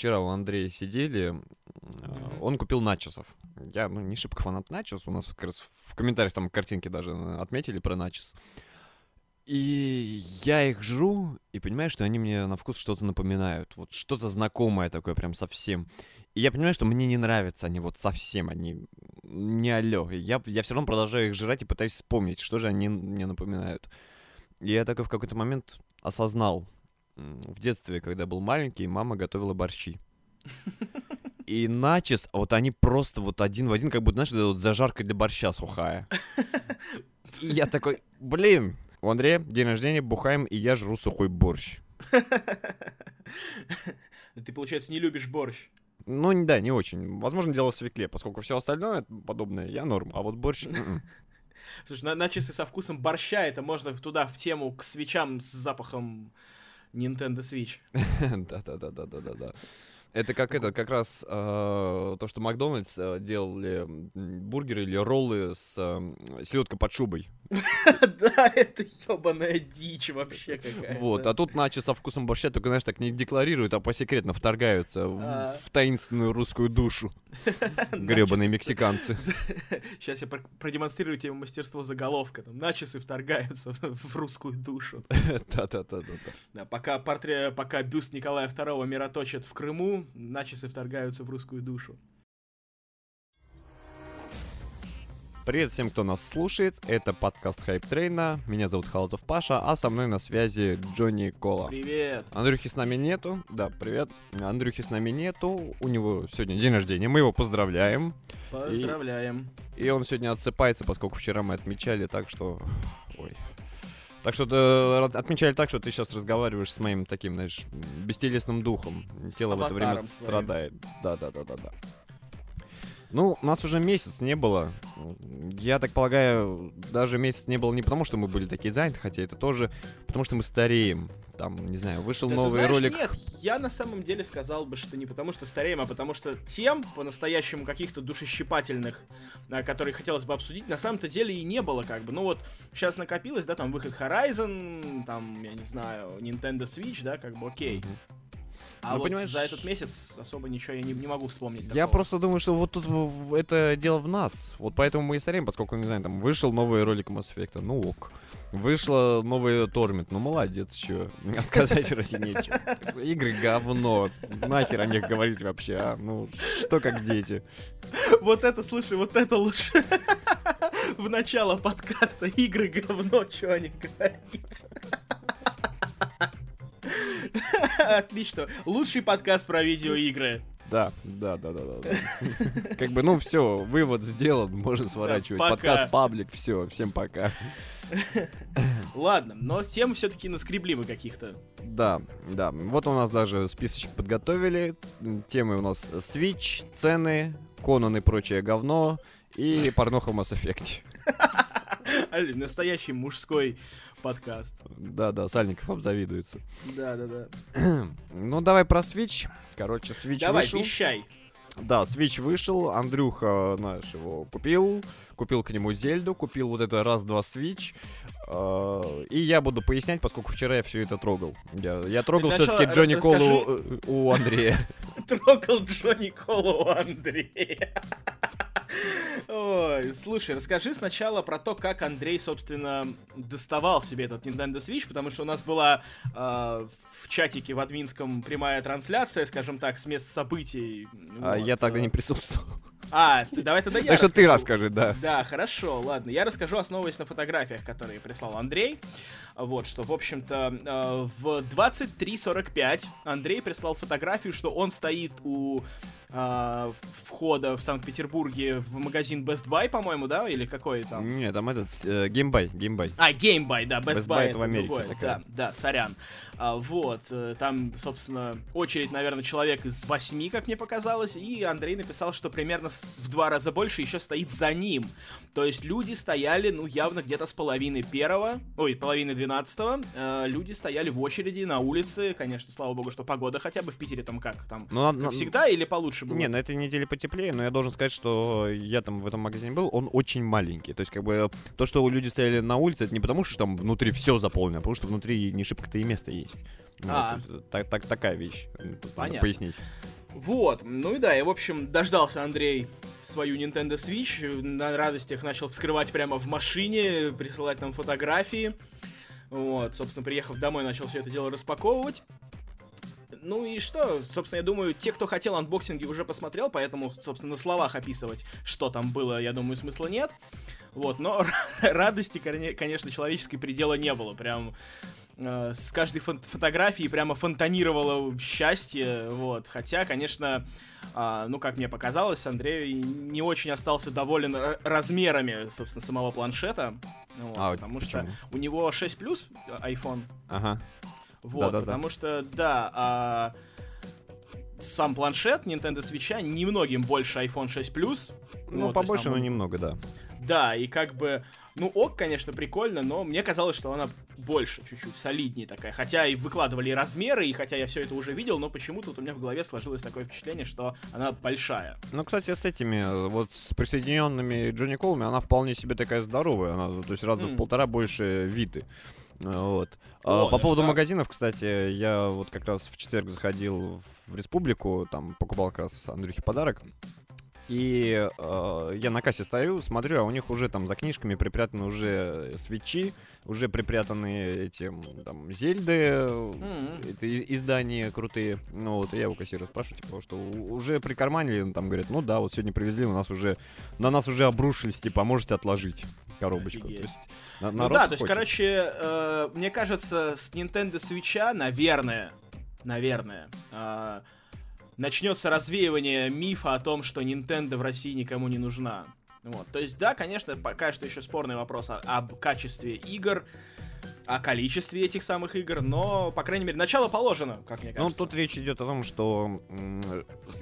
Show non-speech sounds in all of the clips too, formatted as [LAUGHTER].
вчера у Андрея сидели, э, он купил начосов. Я, ну, не шибко фанат начос, у нас как раз в комментариях там картинки даже отметили про начос. И я их жру и понимаю, что они мне на вкус что-то напоминают. Вот что-то знакомое такое прям совсем. И я понимаю, что мне не нравятся они вот совсем, они не алё. Я, я все равно продолжаю их жрать и пытаюсь вспомнить, что же они мне напоминают. И я такой в какой-то момент осознал, в детстве, когда был маленький, мама готовила борщи. [LAUGHS] И начес, а вот они просто вот один в один, как будто, знаешь, вот зажарка для борща сухая. И я такой, блин, у Андрея день рождения, бухаем, и я жру сухой борщ. [LAUGHS] Ты, получается, не любишь борщ? Ну, да, не очень. Возможно, дело в свекле, поскольку все остальное подобное я норм, а вот борщ... [LAUGHS] м-м. Слушай, на, начисто со вкусом борща, это можно туда в тему к свечам с запахом Nintendo Switch. Да-да-да-да-да-да. Это как это, как раз э, то, что Макдональдс э, делали бургеры или роллы с э, селедкой под шубой. Да, это ебаная дичь вообще какая Вот, а тут начи со вкусом борща только, знаешь, так не декларируют, а посекретно вторгаются А. в таинственную русскую душу. [LAUGHS] Гребаные мексиканцы. [LAUGHS] Сейчас я про- продемонстрирую тебе мастерство заголовка. Там начисы вторгаются в, русскую душу. [LAUGHS] Да-да-да-да. Да, пока, портре- пока бюст Николая II мироточит в Крыму, начисы вторгаются в русскую душу. Привет всем, кто нас слушает. Это подкаст Хайп Трейна. Меня зовут Халатов Паша, а со мной на связи Джонни Кола. Привет! Андрюхи с нами нету. Да, привет. Андрюхи с нами нету. У него сегодня день рождения. Мы его поздравляем. Поздравляем. И он сегодня отсыпается, поскольку вчера мы отмечали так, что... Так что э, отмечали так, что ты сейчас разговариваешь с моим таким, знаешь, бестелесным духом. Тело в это время страдает. Да-да-да-да-да. Ну, нас уже месяц не было. Я так полагаю, даже месяц не было не потому, что мы были такие заняты, хотя это тоже потому, что мы стареем. Там, не знаю, вышел Да новый знаешь, ролик. Нет, я на самом деле сказал бы, что не потому, что стареем, а потому что тем, по-настоящему каких-то душещипательных, а, которые хотелось бы обсудить, на самом-то деле и не было, как бы. Ну вот, сейчас накопилось, да, там выход Horizon, там, я не знаю, Nintendo Switch, да, как бы окей. Мгм. А Ну, вот понимаешь, за этот месяц особо ничего я не, не могу вспомнить. Я такого. просто думаю, что вот тут это дело в нас. Вот поэтому мы и стареем, поскольку, не знаю, там вышел новый ролик Mass Effect, ну ок. Вышла новый Тормит, ну молодец, чё. А сказать вроде нечего. Игры говно. Нахер о них говорить вообще, а? Ну, что как дети. Вот это, слушай, вот это лучше. [LAUGHS] В начало подкаста игры говно, что о них говорить. [LAUGHS] Отлично. Лучший подкаст про видеоигры. Да, да, да, да, да. Как бы, ну все, вывод сделан, можно сворачивать. Подкаст паблик, все, всем пока. [LAUGHS] Ладно, но тем все-таки наскребли мы каких-то. Да, да. Вот у нас даже списочек подготовили. Темы у нас Switch, цены, Конан и прочее говно и порноха в Mass Effect. Али, [LAUGHS] Настоящий мужской подкаст. Да-да, Сальников обзавидуется. Да-да-да. [CLEARS THROAT] Ну, давай про Switch. Короче, Switch Давай, вышел. вещай. Да, Switch вышел, Андрюха наш его купил, купил к нему Зельду, купил вот это раз-два Switch, э, и я буду пояснять, поскольку вчера я все это трогал. Я, я трогал все-таки Джонни расскажи- Колу э, у Андрея. [LAUGHS] Трогал Джонни Колу у Андрея. Ой, слушай, расскажи сначала про то, как Андрей, собственно, доставал себе этот Nintendo Switch, потому что у нас была э, в чатике в админском прямая трансляция, скажем так, с мест событий. А Вот, я тогда э. не присутствовал. А, давай тогда я Так что ты расскажи, да. Да, хорошо, ладно. Я расскажу, основываясь на фотографиях, которые прислал Андрей. Вот, что, в общем-то, э, в 23.45 Андрей прислал фотографию, что он стоит у э, входа в Санкт-Петербурге в магазин Best Buy, по-моему, да? Или какой там? Не, там этот, э, GameBuy, GameBuy. А, GameBuy, да, Best, Best Buy, Buy это в Америке другое. такая. Да, да, сорян. А, вот, там, собственно, очередь, наверное, человек из восьми, как мне показалось, и Андрей написал, что примерно в два раза больше еще стоит за ним. То есть люди стояли, ну, явно где-то с половины первого, ой, половины двенадцатого, э, люди стояли в очереди на улице, конечно, слава богу, что погода хотя бы в Питере там как, там, Ну, как на- всегда или получше было? Не, на этой неделе потеплее, но я должен сказать, что я там в этом магазине был, он очень маленький. То есть, как бы, то, что люди стояли на улице, это не потому, что там внутри все заполнено, а потому что внутри не шибко-то и место есть. Вот, А. есть, так, так, такая вещь. Тут надо Понятно. пояснить. Вот, ну и да, и в общем дождался Андрей свою Nintendo Switch, на радостях начал вскрывать прямо в машине, присылать нам фотографии. Вот, собственно, приехав домой, начал все это дело распаковывать. Ну и что, собственно, я думаю, те, кто хотел анбоксинги, уже посмотрел, поэтому, собственно, на словах описывать, что там было, я думаю, смысла нет. Вот, но [LAUGHS] радости, коне- конечно, человеческой предела не было. Прям э, с каждой фотографии прямо фонтанировало счастье, вот. Хотя, конечно, а, ну, как мне показалось, Андрей не очень остался доволен ра- размерами, собственно, самого планшета. Вот, А, потому что почему? у него 6 плюс iPhone. Ага. Вот, Да-да-да. потому что, да, а, сам планшет Nintendo Switch немногим больше iPhone 6 Plus. Ну, Вот, есть побольше, там но немного, да. Да, и как бы, ну, ок, конечно, прикольно, но мне казалось, что она больше чуть-чуть, солиднее такая. Хотя и выкладывали размеры, и хотя я все это уже видел, но почему-то вот у меня в голове сложилось такое впечатление, что она большая. Ну, кстати, с этими, вот с присоединенными Джонни Колами, она вполне себе такая здоровая. Она, то есть раза в М. полтора больше Виты. Э, Вот. А, О, По поводу так? магазинов, кстати, я вот как раз в четверг заходил в Республику, там покупал как раз Андрюхе подарок. И э, я на кассе стою, смотрю, а у них уже там за книжками припрятаны уже свечи, уже припрятаны эти там зельды, М. это издания крутые. Ну вот, и я у кассира спрашиваю, типа, что уже прикарманили, Ну, там говорят, ну да, вот сегодня привезли, у нас уже, на нас уже обрушились, типа, можете отложить коробочку. Офигеть. То есть, на- Ну да, то есть, хочет. короче, э, мне кажется, с Nintendo Switch, наверное, наверное, э, начнется развеивание мифа о том, что Nintendo в России никому не нужна. Вот. То есть, да, конечно, пока что еще спорный вопрос о- об качестве игр, о количестве этих самых игр, но, по крайней мере, начало положено, как мне Ну, кажется. тут речь идет о том, что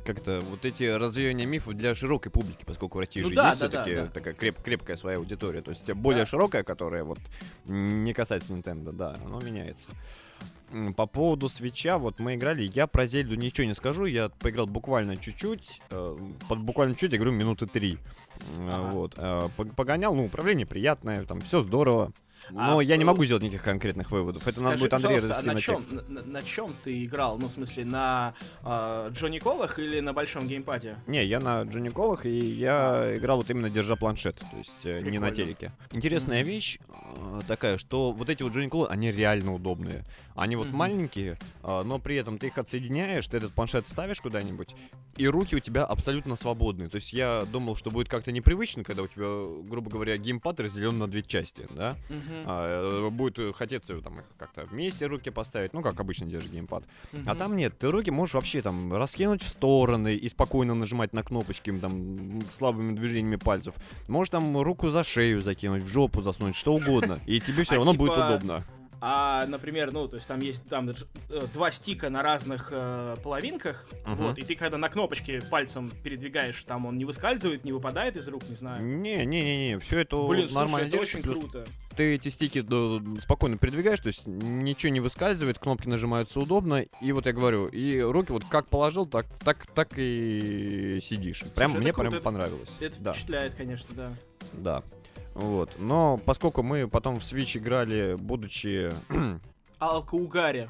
как-то вот эти развеяния мифов для широкой публики, поскольку в России Ну же да, есть да, да, все-таки да. такая креп- крепкая своя аудитория. То есть более Да. широкая, которая вот не касается Nintendo, да, оно меняется. По поводу свеча, вот мы играли, я про Зельду ничего не скажу, я поиграл буквально чуть-чуть, э, под буквально чуть, я говорю, минуты три. Ага. Вот. э, пог- Погонял, ну, управление приятное, там все здорово. Но А, я не могу сделать никаких конкретных выводов. Это надо будет Андрею пожалуйста, а развести на на чем, текст. на, на- чем ты играл? Ну, в смысле, на э, Джонни Колах или на большом геймпаде? Не, я на Джонни Колах, и я играл вот именно держа планшет, то есть э, не на Прикольно. телеке. Интересная вещь э, такая, что вот эти вот Джонни Колы, они реально удобные. Они вот Мгм. маленькие, э, но при этом ты их отсоединяешь, ты этот планшет ставишь куда-нибудь, и руки у тебя абсолютно свободные. То есть я думал, что будет как-то непривычно, когда у тебя, грубо говоря, геймпад разделен на две части, да? А, э, будет хотеться там их как-то вместе руки поставить, ну как обычно держишь геймпад. А Мгм. там нет, ты руки можешь вообще там раскинуть в стороны и спокойно нажимать на кнопочки там слабыми движениями пальцев. Можешь там руку за шею закинуть, в жопу засунуть, что угодно. И тебе все А равно типа, будет удобно. А, например, ну, то есть там есть там э, два стика на разных э, половинках, Мгм. вот, и ты когда на кнопочке пальцем передвигаешь, там он не выскальзывает, не выпадает из рук, не знаю. Не-не-не, все это Блин, слушай, нормально это держится, очень плюс круто. ты эти стики спокойно передвигаешь, то есть ничего не выскальзывает, кнопки нажимаются удобно, и вот я говорю, и руки вот как положил, так, так, так и сидишь. Прям Слушай, мне это круто, прям это- понравилось. Это да. впечатляет, конечно, да. Да. Вот. Но поскольку мы потом в Switch играли, будучи... Алкаугаре.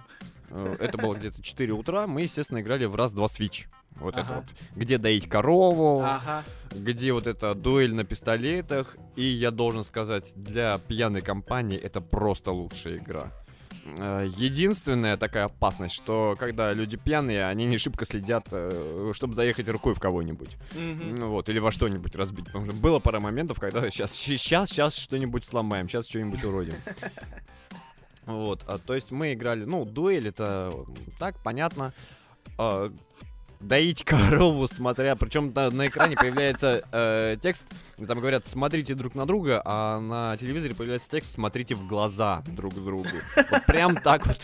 э, это было где-то 4 утра, мы, естественно, играли в раз-два Switch. Вот это Ага. вот. Где доить корову, Ага. где вот эта дуэль на пистолетах. И я должен сказать, для пьяной компании это просто лучшая игра. Э, Единственная такая опасность, что когда люди пьяные, они не шибко следят, э, чтобы заехать рукой в кого-нибудь. Ну вот, или во что-нибудь разбить. Потому что было пара моментов, когда сейчас, сейчас, сейчас что-нибудь сломаем, сейчас что-нибудь уродим. Вот, а, то есть мы играли, ну, дуэль это так, понятно. А, доить корову, смотря, причем на, на экране появляется э, текст, там говорят, смотрите друг на друга, а на телевизоре появляется текст, смотрите в глаза друг другу. Вот прям так вот.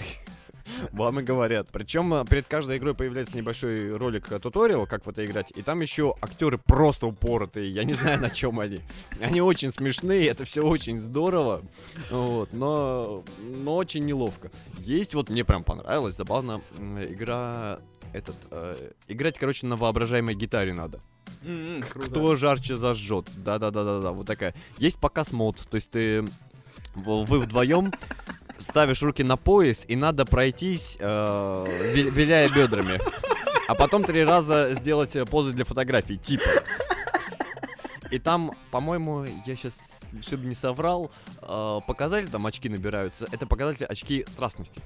Вам и говорят. Причем перед каждой игрой появляется небольшой ролик э, туториал, как в это играть. И там еще актеры просто упоротые. Я не знаю, на чем они. Они очень смешные, это все очень здорово. Вот, но, но очень неловко. Есть вот, мне прям понравилось, забавно, игра этот э, играть, короче, на воображаемой гитаре надо. М-м, круто. Кто жарче зажжет. Да-да-да-да-да. Вот такая. Есть показ мод. То есть ты вы вдвоем ставишь руки на пояс, и надо пройтись, э, ви- виляя бедрами. А потом три раза сделать э, позы для фотографий, типа. И там, по-моему, я сейчас, чтобы не соврал, э, показатель, там очки набираются, это показатель очки страстности.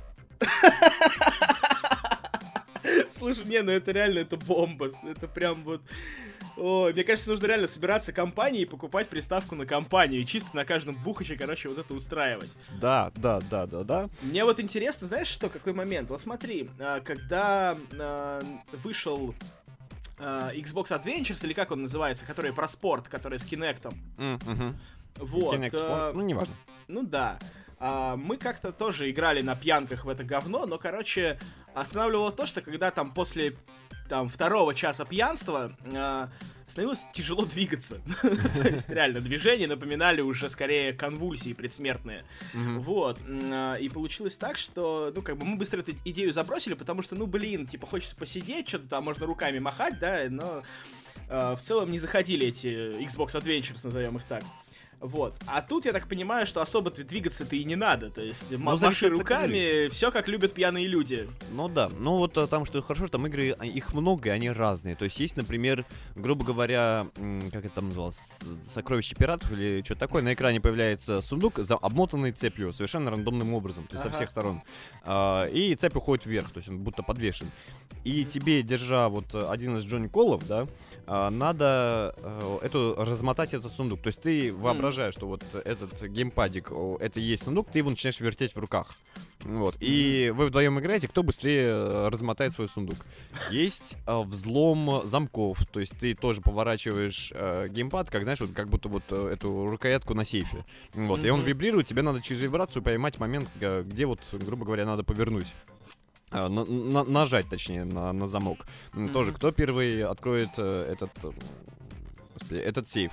Слушай, не, ну это реально, это бомба. Это прям вот... Ой, мне кажется, нужно реально собираться компанией и покупать приставку на компанию. И чисто на каждом бухаче, короче, вот это устраивать. Да, да, да, да, да. Мне вот интересно, знаешь что, какой момент? Вот смотри, а, когда а, вышел а, Xbox Adventures, или как он называется, который про спорт, который с Kinect. Мгм. Вот. Kinect Sport, ну, неважно. Ну да. А, мы как-то тоже играли на пьянках в это говно, но, короче, останавливало то, что когда там после там второго часа пьянства а, становилось тяжело двигаться. [LAUGHS] То есть реально движения напоминали уже скорее конвульсии предсмертные. Вот. а, И получилось так, что, ну, как бы мы быстро эту идею забросили, потому что, ну, блин, типа, хочется посидеть, что-то там можно руками махать, да, но а, в целом не заходили эти Xbox Adventures, назовем их так. Вот. А тут я так понимаю, что особо двигаться-то и не надо. То есть зависит маши руками, все как любят пьяные люди. Ну да, ну вот а, там что хорошо, там игры, а, их много, и они разные. То есть есть, например, грубо говоря, как это там называлось, сокровище пиратов или что такое, на экране появляется сундук, за- обмотанный цепью, совершенно рандомным образом, то есть Ага. со всех сторон. А, и цепь уходит вверх, то есть он будто подвешен. И тебе, держа вот э, один из Джонни Колов, да, а, надо э, эту размотать этот сундук. То есть ты воображаешь, что вот этот геймпадик, это и есть сундук, ты его начинаешь вертеть в руках. Вот. И вы вдвоем играете, кто быстрее э, размотает свой сундук. Есть э, взлом замков. То есть ты тоже поворачиваешь э, геймпад, как знаешь, вот как будто вот э, эту рукоятку на сейфе. Вот. И он вибрирует, тебе надо через вибрацию поймать момент, где вот, грубо говоря, надо повернуть. А, на- на- нажать, точнее, на, на замок. Мгм. Тоже, кто первый откроет э, этот, э, господи, этот сейф.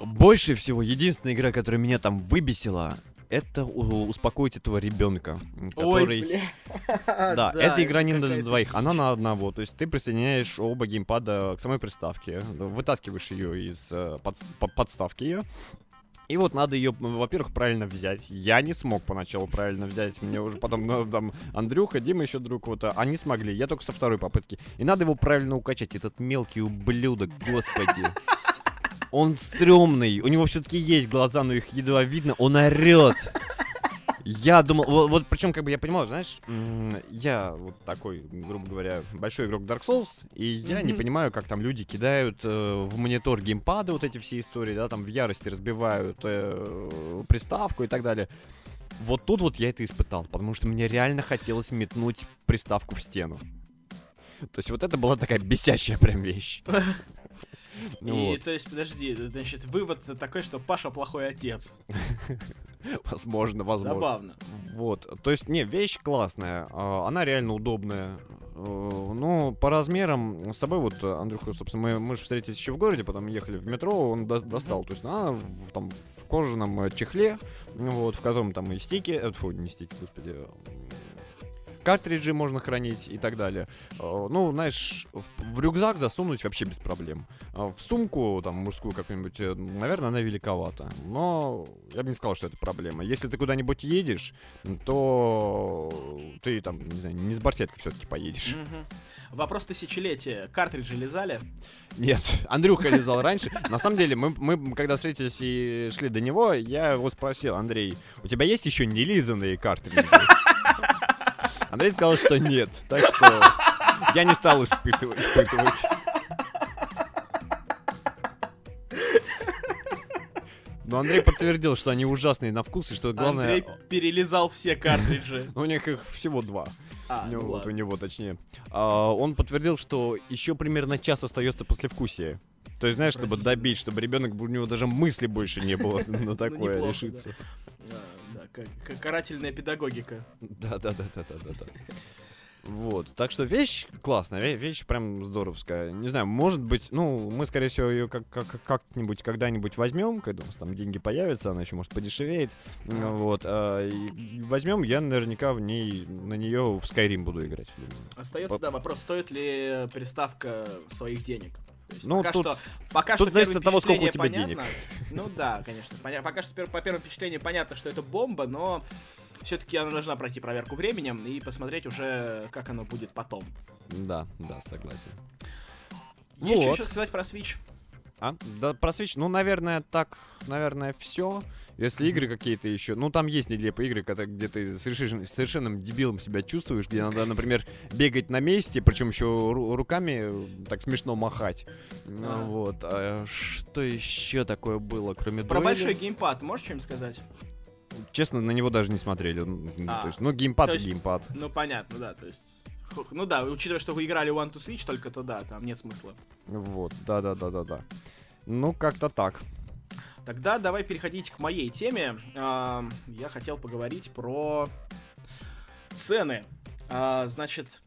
Больше всего, единственная игра, которая меня там выбесила, это успокоить этого ребенка, который... Ой, бля. [LAUGHS] Да, [LAUGHS] эта игра не на двоих, она на одного. То есть ты присоединяешь оба геймпада к самой приставке, вытаскиваешь ее из э, подс- по- подставки ее. И вот надо ее, во-первых, правильно взять. Я не смог поначалу правильно взять. Мне уже потом, ну, там, Андрюха, Дима еще друг, вот, а, они смогли. Я только со второй попытки. И надо его правильно укачать. Этот мелкий ублюдок, господи. Он стрёмный. У него все-таки есть глаза, но их едва видно. Он орет. Я думал, вот, вот причем, как бы я понимал, знаешь, я вот такой, грубо говоря, большой игрок Dark Souls, и я не Мгм. понимаю, как там люди кидают э, в монитор геймпады, вот эти все истории, да, там в ярости разбивают э, приставку и так далее. Вот тут вот я это испытал, потому что мне реально хотелось метнуть приставку в стену. То есть вот это была такая бесящая прям вещь. И, вот, то есть, подожди, значит, вывод такой, что Паша плохой отец. [LAUGHS] возможно, возможно. Забавно. Вот, то есть, не, вещь классная, а, она реально удобная. Э, Ну, по размерам, с собой вот, Андрюха, собственно, мы, мы же встретились еще в городе, потом ехали в метро, он до- достал, то есть она в, там, в кожаном чехле, вот, в котором там и стики, э, фу, не стики, господи, картриджи можно хранить и так далее. Э, Ну, знаешь, в, рюкзак засунуть вообще без проблем. А в сумку, там, мужскую какую-нибудь, э, наверное, она великовата. Но я бы не сказал, что это проблема. Если ты куда-нибудь едешь, то ты там, не знаю, не с барсеткой все-таки поедешь. Мгм. Вопрос тысячелетия. Картриджи лизали? Нет, [LAUGHS] Андрюха лизал раньше. На самом деле, мы, мы когда встретились и шли до него, я его спросил, Андрей, у тебя есть еще нелизанные картриджи? Андрей сказал, что нет. Так что я не стал испытывать. испытывать. Но Андрей подтвердил, что они ужасные на вкус, и что главное, Андрей перелизал все картриджи. [LAUGHS] у них их всего два. А, Ну, ну вот у него, точнее. А, он подтвердил, что еще примерно час остается послевкусие. То есть, знаешь, чтобы добить, чтобы ребенок, у него даже мысли больше не было [LAUGHS] на такое решиться. Да, карательная педагогика. Да-да-да-да-да-да. Вот, так что вещь классная, вещь прям здоровская. Не знаю, может быть, ну, мы, скорее всего, ее как- как- как-нибудь когда-нибудь возьмем, когда у нас там деньги появятся, она еще, может, подешевеет. Вот, а, возьмем, я наверняка в ней, на нее в Skyrim буду играть. думаю. Остается, Вот. да, вопрос, стоит ли приставка своих денег. Ну, пока тут- что, пока тут что зависит от того, сколько у тебя понятно. Ну да, конечно. поня- Пока что по первому впечатлению понятно, что это бомба, но все-таки она должна пройти проверку временем и посмотреть уже, как оно будет потом. Да, да, согласен. Есть что Вот. еще сказать про Switch? А? Да, про Switch, ну, наверное, так, наверное, все. Если игры какие-то еще, ну, там есть нелепые игры, когда, где ты совершенно, совершенным дебилом себя чувствуешь, где надо, например, бегать на месте, причем еще ру- руками э, так смешно махать. Ну, А. Вот. А что еще такое было, кроме Про дуэли? большой геймпад можешь что-нибудь сказать? Честно, на него даже не смотрели. Ну, А. то есть, ну, геймпад То и есть- геймпад. Ну понятно, да, то есть... Ну да, учитывая, что вы играли One to Switch, только то да, там нет смысла. Вот, да-да-да-да-да. Ну, как-то так. Тогда давай переходить к моей теме. А, Я хотел поговорить про цены. А, Значит,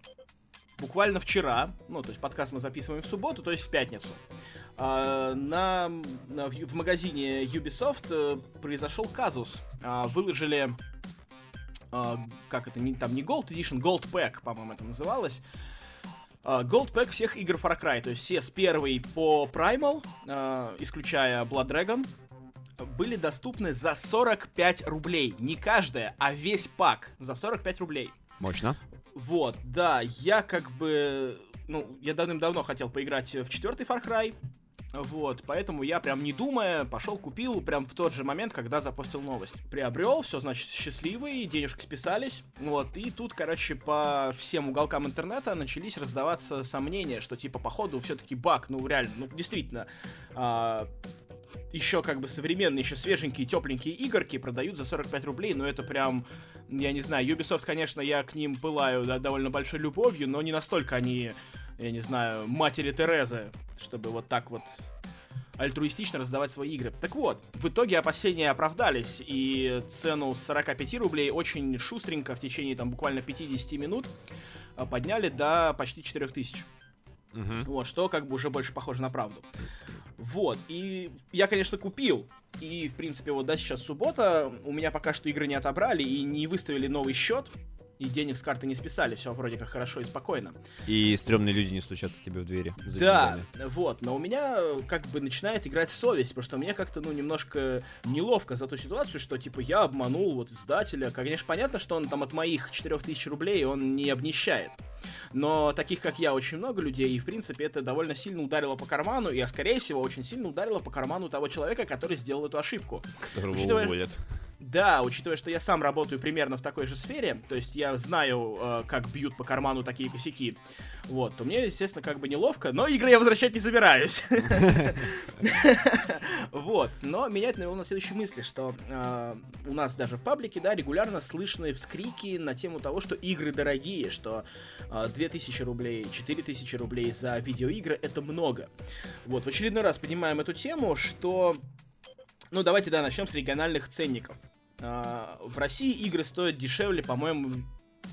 буквально вчера, ну, то есть подкаст мы записываем в субботу, то есть в пятницу, а, на, на- в, магазине Ubisoft э, произошел казус. Выложили, как это, не, там не Gold Edition, Gold Pack, по-моему, это называлось. Gold Pack всех игр Far Cry, то есть все с первой по Primal, а, исключая Blood Dragon, были доступны за 45 рублей. Не каждая, а весь пак за 45 рублей. Мощно. Вот, да, я как бы... Ну, я давным-давно хотел поиграть в четвертый Far Cry. Вот, поэтому я прям не думая пошел купил прям в тот же момент, когда запостил новость. Приобрел, все, значит, счастливый, денежки списались. Вот, и тут, короче, по всем уголкам интернета начались раздаваться сомнения, что типа, походу, все-таки баг, ну реально, ну действительно, а, еще как бы современные, еще свеженькие, тепленькие игорки продают за 45 рублей, но это прям, я не знаю, Ubisoft, конечно, я к ним пылаю да, довольно большой любовью, но не настолько они, я не знаю, матери Терезы, чтобы вот так вот альтруистично раздавать свои игры. Так вот, в итоге опасения оправдались, и цену с 45 рублей очень шустренько в течение там буквально 50 минут а, подняли до почти 4000. Мгм. Вот, что как бы уже больше похоже на правду. Вот, и я, конечно, купил. И, в принципе, вот, да, сейчас суббота, у меня пока что игры не отобрали и не выставили новый счет, и денег с карты не списали, все вроде как хорошо и спокойно. И стрёмные люди не стучатся тебе в двери. Да, деньгами. вот, но у меня э, как бы начинает играть совесть, потому что мне как-то, ну, немножко неловко за ту ситуацию, что, типа, я обманул вот издателя. Конечно, понятно, что он там от моих 4000 рублей он не обнищает. Но таких, как я, очень много людей, и, в принципе, это довольно сильно ударило по карману, и, а, скорее всего, очень сильно ударило по карману того человека, который сделал эту ошибку. Которого Учитывая- уволят. Да, учитывая, что я сам работаю примерно в такой же сфере, то есть я знаю, э, как бьют по карману такие косяки, вот, то мне, естественно, как бы неловко, но игры я возвращать не собираюсь. [LAUGHS] Вот, но меня это навело на следующие мысли, что э, у нас даже в паблике, да, регулярно слышны вскрики на тему того, что игры дорогие, что 2000 рублей, 4000 рублей за видеоигры это много. Вот, в очередной раз поднимаем эту тему, что ну, давайте, да, начнем с региональных ценников. А, В России игры стоят дешевле, по-моему,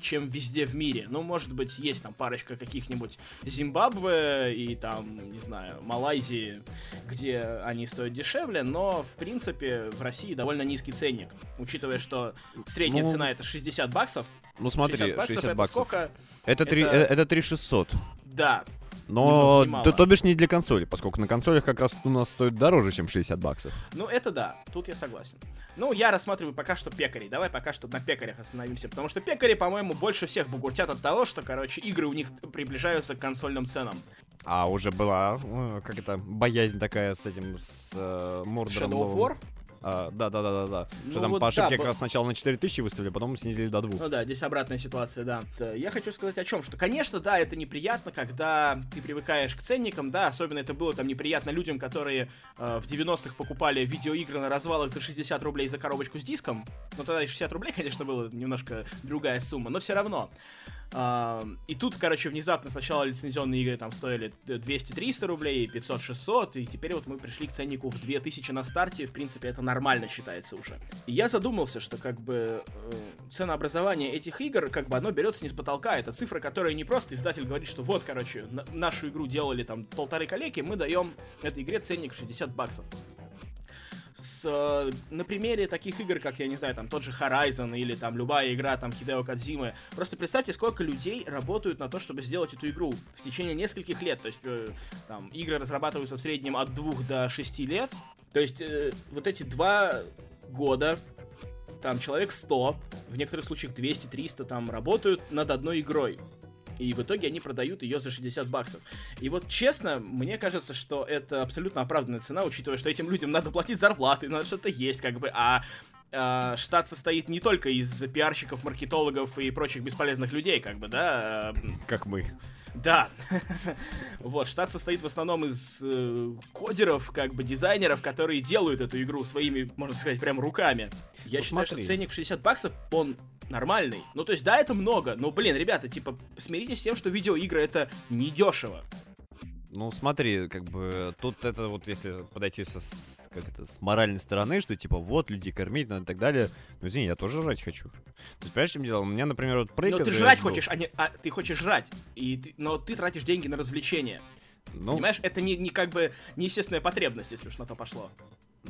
чем везде в мире. Ну, может быть, есть там парочка каких-нибудь Зимбабве и там, не знаю, Малайзии, где они стоят дешевле, но, в принципе, в России довольно низкий ценник. Учитывая, что средняя Ну, цена это 60 баксов. Ну смотри, 60 баксов, 60 это баксов. сколько? Это, три, Это- э, это 3600. Да, Ни Но много ни то, то бишь не для консоли, поскольку на консолях как раз у нас стоит дороже, чем 60 баксов. Ну, это да, тут я согласен. Ну, я рассматриваю пока что пекарей. Давай пока что на пекарях остановимся. Потому что пекари, по-моему, больше всех бугуртят от того, что, короче, игры у них приближаются к консольным ценам. А уже была, э, как это, боязнь такая с этим, с э, Мордором. Shadow of новым. War? А, да, да, да, да, да. Ну что там вот по ошибке да, как раз сначала на 4000 выставили, потом снизили до 2. Ну да, здесь обратная ситуация, да. Я хочу сказать о чем, что, конечно, да, это неприятно, когда ты привыкаешь к ценникам, да, особенно это было там неприятно людям, которые э, в 90-х покупали видеоигры на развалах за 60 рублей за коробочку с диском. Ну тогда и 60 рублей, [LAUGHS] конечно, было немножко другая сумма, но все равно. И тут, короче, внезапно сначала лицензионные игры там стоили 200-300 рублей, 500-600, и теперь вот мы пришли к ценнику в 2000 на старте, в принципе, это нормально считается уже. И я задумался, что как бы э, ценообразование этих игр, как бы оно берется не с потолка, это цифра, которая не просто издатель говорит, что вот, короче, нашу игру делали там полторы коллеги, мы даем этой игре ценник 60 баксов с, э, на примере таких игр, как, я не знаю, там, тот же Horizon или там любая игра, там, Хидео Кадзимы, просто представьте, сколько людей работают на то, чтобы сделать эту игру в течение нескольких лет, то есть, э, там, игры разрабатываются в среднем от двух до шести лет, то есть, э, вот эти два года там человек 100, в некоторых случаях 200-300 там работают над одной игрой. И в итоге они продают ее за 60 баксов. И вот честно, мне кажется, что это абсолютно оправданная цена, учитывая, что этим людям надо платить зарплаты, надо что-то есть, как бы, а Uh, штат состоит не только из пиарщиков, маркетологов и прочих бесполезных людей, как бы, да. Как мы. Да. [LAUGHS] вот, штат состоит в основном из э, кодеров, как бы дизайнеров, которые делают эту игру своими, можно сказать, прям руками. Я ну, считаю, смотри. что ценник в 60 баксов, он нормальный. Ну, то есть, да, это много, но, блин, ребята, типа, смиритесь с тем, что видеоигры это недешево. Ну, смотри, как бы тут это вот если подойти со, как это, с моральной стороны, что типа вот людей кормить надо и так далее. Ну, извини, я тоже жрать хочу. То есть, понимаешь, чем дело? У меня, например, вот прыгает... Но ты жрать хочешь, а, не, а ты хочешь жрать, и ты, но ты тратишь деньги на развлечения. Ну... Понимаешь, это не, не как бы неестественная потребность, если уж на то пошло.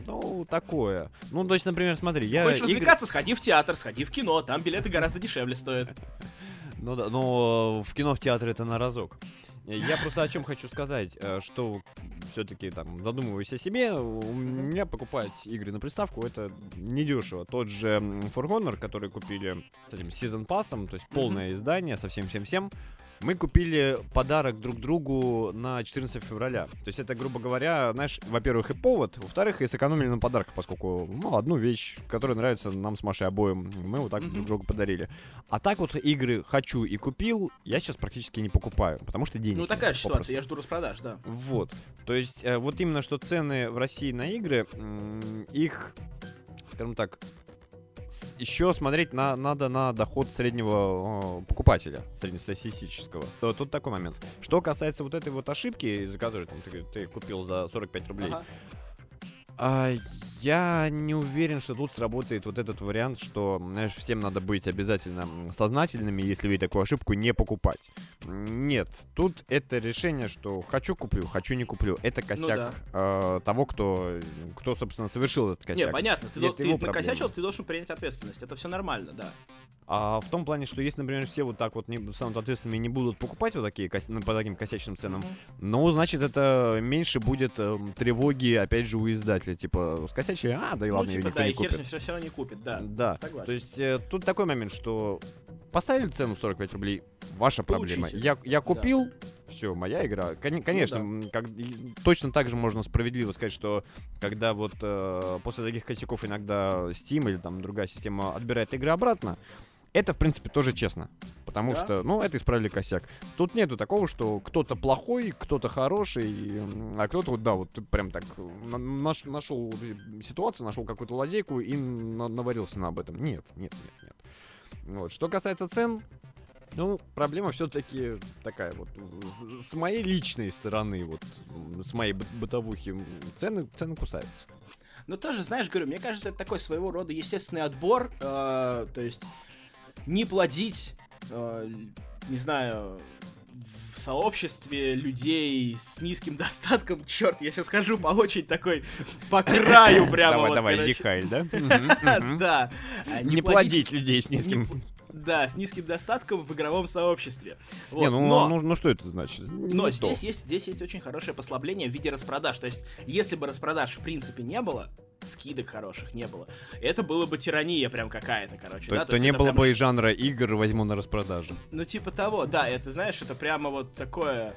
Ну, такое. Ну, то есть, например, смотри, я... Хочешь игр... развлекаться, сходи в театр, сходи в кино, там билеты гораздо дешевле стоят. Ну да, но в кино, в театре это на разок. Я просто о чем хочу сказать, э, что все-таки там задумываясь о себе, у меня покупать игры на приставку это недешево. Тот же For Honor, который купили с этим Season Pass, то есть полное издание со всем-всем-всем, мы купили подарок друг другу на 14 февраля. То есть это, грубо говоря, знаешь, во-первых, и повод, во-вторых, и сэкономили на подарках, поскольку, ну, одну вещь, которая нравится нам с Машей обоим, мы вот так mm-hmm. друг другу подарили. А так вот игры хочу и купил, я сейчас практически не покупаю, потому что денег Ну, такая же ситуация, я жду распродаж, да. Вот. То есть, э, вот именно что цены в России на игры, их, скажем так, еще смотреть на, надо на доход среднего э, покупателя, среднестатистического. То, тут такой момент. Что касается вот этой вот ошибки, из-за которой там, ты, ты купил за 45 рублей, ага. А, я не уверен, что тут сработает вот этот вариант, что, знаешь, всем надо быть обязательно сознательными, если вы такую ошибку не покупать. Нет, тут это решение, что хочу куплю, хочу не куплю. Это косяк ну, да. э, того, кто, кто, собственно, совершил этот косяк. Не, понятно. Ты, ты, ты накосячил, ты должен принять ответственность. Это все нормально, да. А в том плане, что если, например, все вот так вот не, станут ответственными и не будут покупать вот такие ну, по таким косячным ценам, mm-hmm. ну, значит, это меньше будет э, тревоги, опять же, у издателя. Типа, скосячие, а, да и ну, ладно, типа, ее никто да, не купит. Да, все, все равно не купит, да. Да. Согласен. То есть э, тут такой момент, что поставили цену 45 рублей, ваша Получите. проблема. Я, я купил, да. все, моя игра. Кон- конечно, ну, да. как, точно так же можно справедливо сказать, что когда вот э, после таких косяков иногда Steam или там другая система отбирает игры обратно, это, в принципе, тоже честно. Потому да? что, ну, это исправили косяк. Тут нету такого, что кто-то плохой, кто-то хороший, а кто-то, вот, да, вот прям так наш, нашел ситуацию, нашел какую-то лазейку и на наварился на об этом. Нет, нет, нет, нет. Вот. Что касается цен, ну, проблема все-таки такая вот. С, моей личной стороны, вот, с моей бытовухи, цены, цены кусаются. Ну, тоже, знаешь, говорю, мне кажется, это такой своего рода естественный отбор. Э, то есть не плодить, э, не знаю, в сообществе людей с низким [LAUGHS] достатком. Черт, я сейчас хожу по очень такой, по [LAUGHS] краю прямо. Давай, давай, Зихайль, да? [LAUGHS] Да. А не плодить людей с низким да, с низким достатком в игровом сообществе. Вот. Не, ну, но, ну, ну что это значит? Но здесь есть, здесь есть очень хорошее послабление в виде распродаж. То есть, если бы распродаж в принципе не было, скидок хороших не было, это было бы тирания прям какая-то, короче. То, да? то, то не было бы и жанра игр возьму на распродаже. Ну, типа того, да, это, знаешь, это прямо вот такое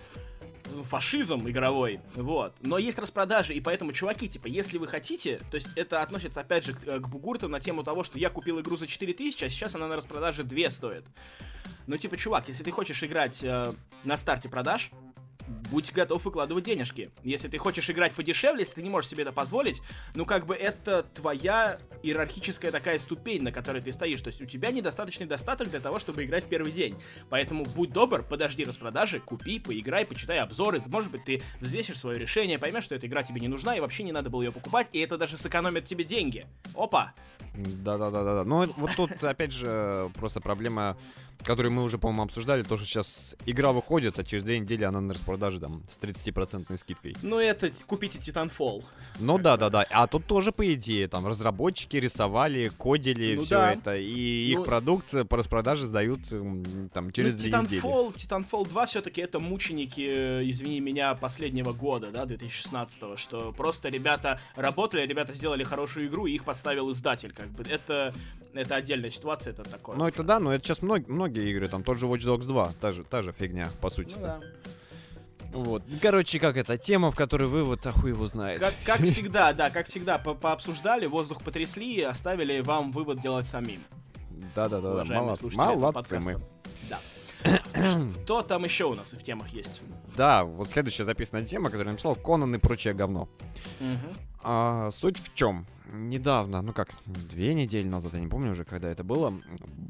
фашизм игровой, вот. Но есть распродажи, и поэтому, чуваки, типа, если вы хотите, то есть это относится, опять же, к, к Бугурту на тему того, что я купил игру за 4000, а сейчас она на распродаже 2 стоит. Ну, типа, чувак, если ты хочешь играть э, на старте продаж, будь готов выкладывать денежки. Если ты хочешь играть подешевле, если ты не можешь себе это позволить, ну как бы это твоя иерархическая такая ступень, на которой ты стоишь. То есть у тебя недостаточный достаток для того, чтобы играть в первый день. Поэтому будь добр, подожди распродажи, купи, поиграй, почитай обзоры. Может быть, ты взвесишь свое решение, поймешь, что эта игра тебе не нужна, и вообще не надо было ее покупать, и это даже сэкономит тебе деньги. Опа! Да-да-да-да. Но вот тут, опять же, просто проблема который мы уже, по-моему, обсуждали, то, что сейчас игра выходит, а через две недели она на распродаже там с 30% скидкой. Ну, это купите Titanfall. Ну да, да, да. А тут тоже, по идее, там разработчики рисовали, кодили ну, все да. это, и ну, их продукт по распродаже сдают там через ну, Titanfall, недели. Titanfall 2 все-таки это мученики, э, извини меня, последнего года, да, 2016 что просто ребята работали, ребята сделали хорошую игру, и их подставил издатель, как бы. Это, это отдельная ситуация, это такое. Ну это да, но это сейчас многие, многие игры, там тот же Watch Dogs 2, та же, та же фигня, по сути. Ну, да. Вот. Короче, как это, тема, в которой вывод, а хуй его знает. Как, как [LAUGHS] всегда, да, как всегда, по пообсуждали, воздух потрясли и оставили вам вывод делать самим. Да-да-да, молодцы, молодцы мы. Да. [CLEARS THROAT] Что там еще у нас в темах есть? Да, вот следующая записанная тема, которую написал, Конан и прочее говно. Угу. А, суть в чем? Недавно, ну как, две недели назад, я не помню уже, когда это было,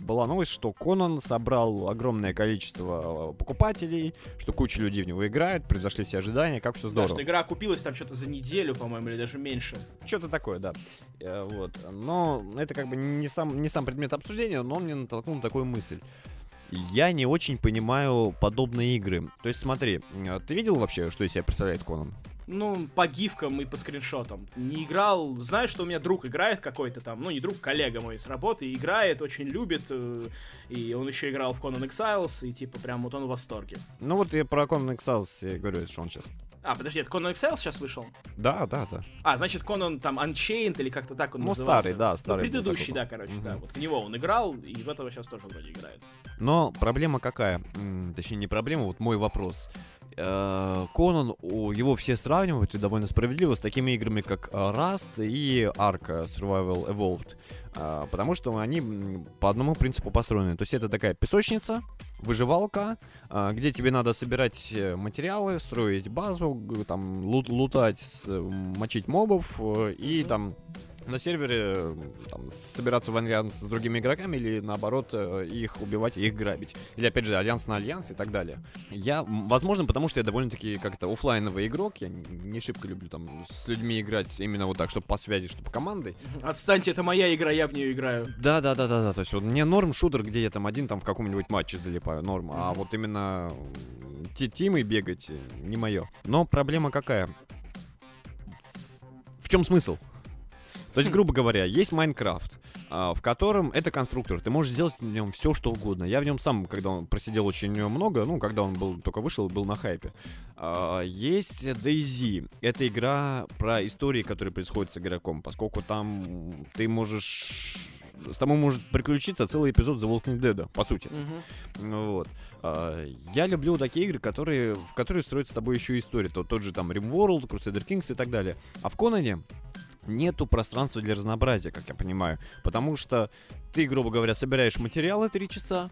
была новость, что Конан собрал огромное количество э, покупателей, что куча людей в него играет, произошли все ожидания, как все здорово. Да, что игра купилась там что-то за неделю, по-моему, или даже меньше. Что-то такое, да. Э, вот. Но это как бы не сам, не сам предмет обсуждения, но он мне натолкнул на такую мысль я не очень понимаю подобные игры. То есть смотри, э, ты видел вообще, что из себя представляет Конан? Ну, по гифкам и по скриншотам. Не играл, знаешь, что у меня друг играет какой-то там, ну, не друг, коллега мой с работы, играет, очень любит, э, и он еще играл в Conan Exiles, и типа прям вот он в восторге. Ну вот я про Conan Exiles я говорю, что он сейчас. А, подожди, это Conan Exiles сейчас вышел? Да, да, да. А, значит, Conan там Unchained или как-то так он ну, назывался. старый, да, старый. Ну, предыдущий, да, короче, угу. да. Вот в него он играл, и в этого сейчас тоже вроде играет. Но проблема какая? Точнее, не проблема, вот мой вопрос. Э, Конан, его все сравнивают, и довольно справедливо, с такими играми, как э, Rust и Ark Survival Evolved. Э, потому что они по одному принципу построены. То есть это такая песочница, выживалка, где тебе надо собирать материалы, строить базу, там лут лутать, мочить мобов и там на сервере там, собираться в альянс с другими игроками или наоборот э, их убивать и их грабить. Или опять же альянс на альянс и так далее. Я, возможно, потому что я довольно-таки как-то офлайновый игрок, я не шибко люблю там с людьми играть именно вот так, чтобы по связи, чтобы командой. Отстаньте, это моя игра, я в нее играю. Да, да, да, да, да. То есть вот мне норм шутер, где я там один там в каком-нибудь матче залипаю, норм. Mm-hmm. А вот именно тимой бегать не мое. Но проблема какая? В чем смысл? То есть, грубо говоря, есть Майнкрафт, в котором это конструктор. Ты можешь сделать в нем все, что угодно. Я в нем сам, когда он просидел очень много, ну, когда он был только вышел, был на хайпе. А, есть DayZ. Это игра про истории, которые происходят с игроком, поскольку там ты можешь с тобой может приключиться целый эпизод The Walking Dead, по сути. Uh-huh. Вот. А, я люблю такие игры, которые, в которые строят с тобой еще история. То, тот же там RimWorld, Crusader Kings и так далее. А в Конане нету пространства для разнообразия, как я понимаю. Потому что ты, грубо говоря, собираешь материалы 3 часа,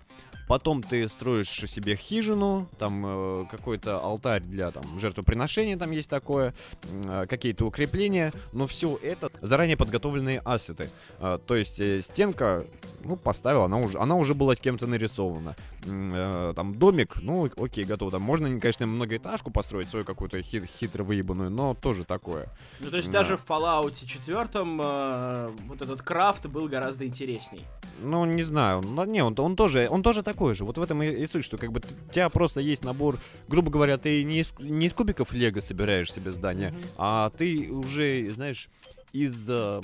Потом ты строишь себе хижину, там э, какой-то алтарь для там жертвоприношения там есть такое, э, какие-то укрепления, но все это заранее подготовленные ассеты. Э, то есть э, стенка, ну, поставила, она уже, она уже была кем-то нарисована. Э, там домик, ну, окей, готово. Там можно, конечно, многоэтажку построить, свою какую-то хит, хитро выебанную, но тоже такое. Ну, то есть да. даже в Fallout 4 э, вот этот крафт был гораздо интересней. Ну, не знаю. Ну, не, он, он тоже, он тоже такой же. Вот в этом и, и суть, что как бы у тебя просто есть набор, грубо говоря, ты не из, не из кубиков Лего собираешь себе здание, mm-hmm. а ты уже, знаешь, из э,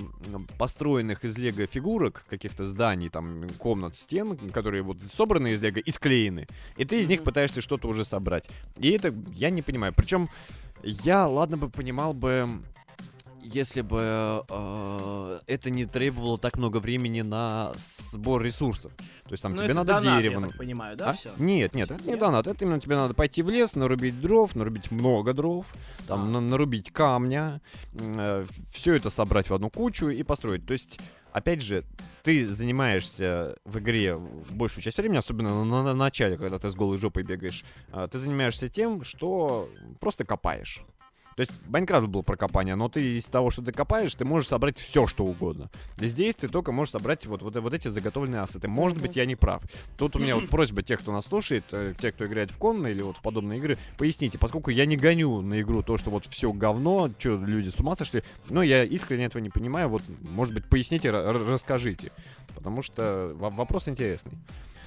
построенных из лего фигурок каких-то зданий, там, комнат, стен, которые вот собраны из лего и склеены, и ты из них пытаешься что-то уже собрать. И это я не понимаю. Причем я, ладно бы, понимал бы если бы э, это не требовало так много времени на сбор ресурсов. То есть там Но ну, тебе надо донат, дерево. Я так понимаю, да, а? все? Нет, нет, это не донат. Это именно тебе надо пойти в лес, нарубить дров, нарубить много дров, там а. нарубить камня, э, все это собрать в одну кучу и построить. То есть опять же, ты занимаешься в игре большую часть времени, особенно на, на начале, когда ты с голой жопой бегаешь, а, ты занимаешься тем, что просто копаешь. То есть Майнкрафт был про копание, но ты из того, что ты копаешь, ты можешь собрать все, что угодно. Здесь ты только можешь собрать вот, вот, вот эти заготовленные ассеты. Может быть, я не прав. Тут у меня вот [CLEARS THROAT] просьба тех, кто нас слушает, э, тех, кто играет в конно или вот в подобные игры, поясните, поскольку я не гоню на игру то, что вот все говно, что люди с ума сошли, но я искренне этого не понимаю, вот, может быть, поясните, расскажите, потому что вопрос интересный.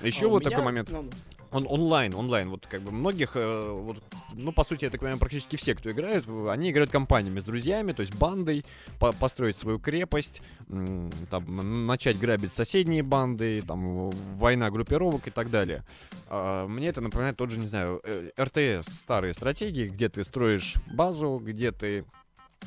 Еще а вот меня... такой момент. Ну, он онлайн, онлайн, вот как бы многих, э, вот, ну, по сути, я так понимаю, практически все, кто играют, они играют компаниями с друзьями, то есть бандой, по построить свою крепость, там, начать грабить соседние банды, там, война группировок и так далее. А, мне это напоминает тот же, не знаю, э, РТС, старые стратегии, где ты строишь базу, где ты